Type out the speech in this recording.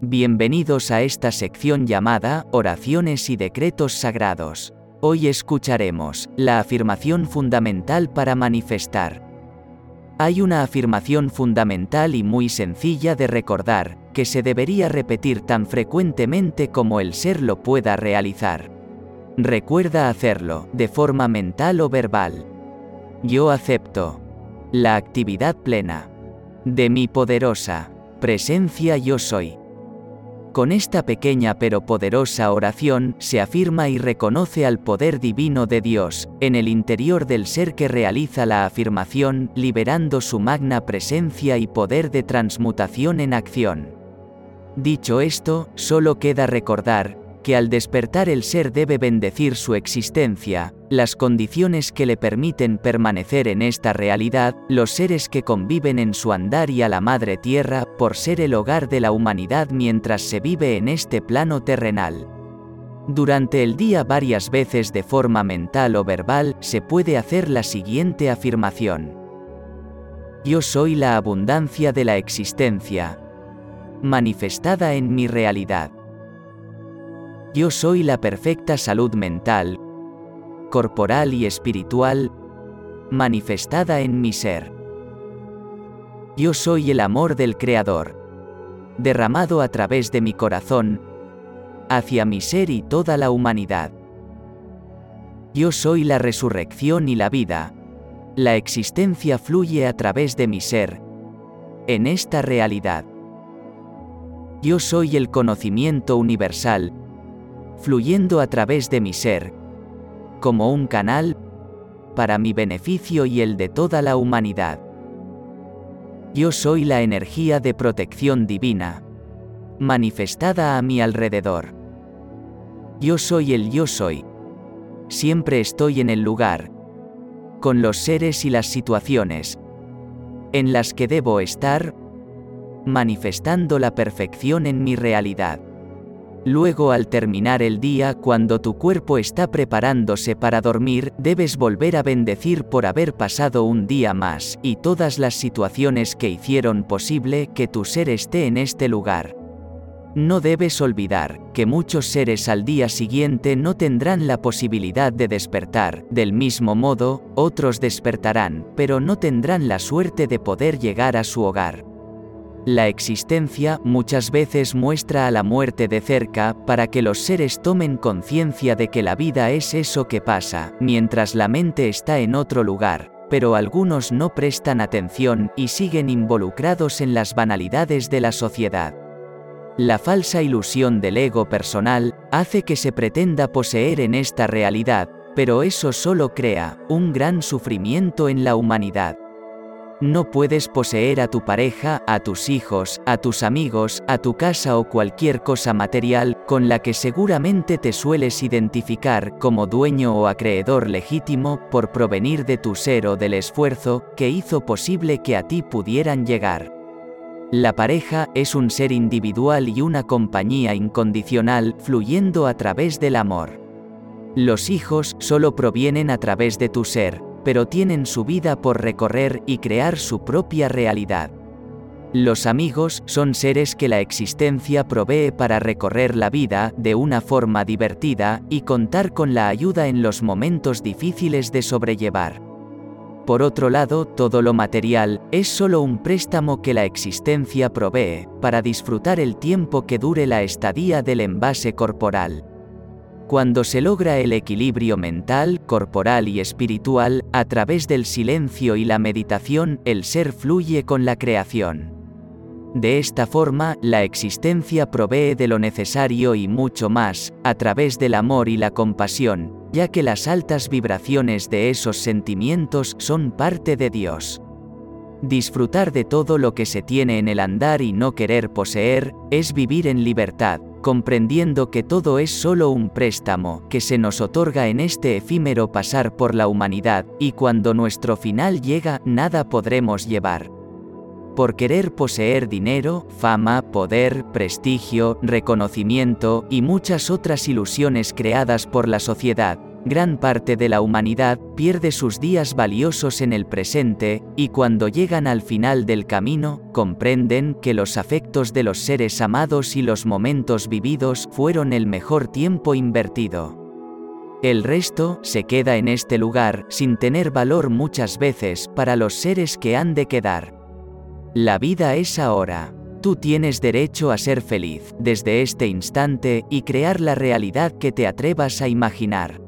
Bienvenidos a esta sección llamada Oraciones y Decretos Sagrados. Hoy escucharemos la afirmación fundamental para manifestar. Hay una afirmación fundamental y muy sencilla de recordar, que se debería repetir tan frecuentemente como el ser lo pueda realizar. Recuerda hacerlo, de forma mental o verbal. Yo acepto la actividad plena de mi poderosa presencia yo soy. Con esta pequeña pero poderosa oración se afirma y reconoce al poder divino de Dios, en el interior del ser que realiza la afirmación, liberando su magna presencia y poder de transmutación en acción. Dicho esto, solo queda recordar, que al despertar el ser debe bendecir su existencia, las condiciones que le permiten permanecer en esta realidad, los seres que conviven en su andar y a la Madre Tierra, por ser el hogar de la humanidad mientras se vive en este plano terrenal. Durante el día varias veces de forma mental o verbal se puede hacer la siguiente afirmación. Yo soy la abundancia de la existencia, manifestada en mi realidad. Yo soy la perfecta salud mental, corporal y espiritual, manifestada en mi ser. Yo soy el amor del Creador, derramado a través de mi corazón, hacia mi ser y toda la humanidad. Yo soy la resurrección y la vida, la existencia fluye a través de mi ser, en esta realidad. Yo soy el conocimiento universal, fluyendo a través de mi ser, como un canal, para mi beneficio y el de toda la humanidad. Yo soy la energía de protección divina, manifestada a mi alrededor. Yo soy el yo soy. Siempre estoy en el lugar, con los seres y las situaciones, en las que debo estar, manifestando la perfección en mi realidad. Luego al terminar el día, cuando tu cuerpo está preparándose para dormir, debes volver a bendecir por haber pasado un día más, y todas las situaciones que hicieron posible que tu ser esté en este lugar. No debes olvidar que muchos seres al día siguiente no tendrán la posibilidad de despertar, del mismo modo, otros despertarán, pero no tendrán la suerte de poder llegar a su hogar. La existencia muchas veces muestra a la muerte de cerca para que los seres tomen conciencia de que la vida es eso que pasa, mientras la mente está en otro lugar, pero algunos no prestan atención y siguen involucrados en las banalidades de la sociedad. La falsa ilusión del ego personal hace que se pretenda poseer en esta realidad, pero eso solo crea un gran sufrimiento en la humanidad. No puedes poseer a tu pareja, a tus hijos, a tus amigos, a tu casa o cualquier cosa material con la que seguramente te sueles identificar como dueño o acreedor legítimo por provenir de tu ser o del esfuerzo que hizo posible que a ti pudieran llegar. La pareja es un ser individual y una compañía incondicional fluyendo a través del amor. Los hijos solo provienen a través de tu ser, pero tienen su vida por recorrer y crear su propia realidad. Los amigos son seres que la existencia provee para recorrer la vida de una forma divertida y contar con la ayuda en los momentos difíciles de sobrellevar. Por otro lado, todo lo material es solo un préstamo que la existencia provee para disfrutar el tiempo que dure la estadía del envase corporal. Cuando se logra el equilibrio mental, corporal y espiritual, a través del silencio y la meditación, el ser fluye con la creación. De esta forma, la existencia provee de lo necesario y mucho más, a través del amor y la compasión, ya que las altas vibraciones de esos sentimientos son parte de Dios. Disfrutar de todo lo que se tiene en el andar y no querer poseer, es vivir en libertad, comprendiendo que todo es solo un préstamo que se nos otorga en este efímero pasar por la humanidad, y cuando nuestro final llega, nada podremos llevar. Por querer poseer dinero, fama, poder, prestigio, reconocimiento y muchas otras ilusiones creadas por la sociedad, Gran parte de la humanidad pierde sus días valiosos en el presente, y cuando llegan al final del camino, comprenden que los afectos de los seres amados y los momentos vividos fueron el mejor tiempo invertido. El resto se queda en este lugar sin tener valor muchas veces para los seres que han de quedar. La vida es ahora. Tú tienes derecho a ser feliz desde este instante y crear la realidad que te atrevas a imaginar.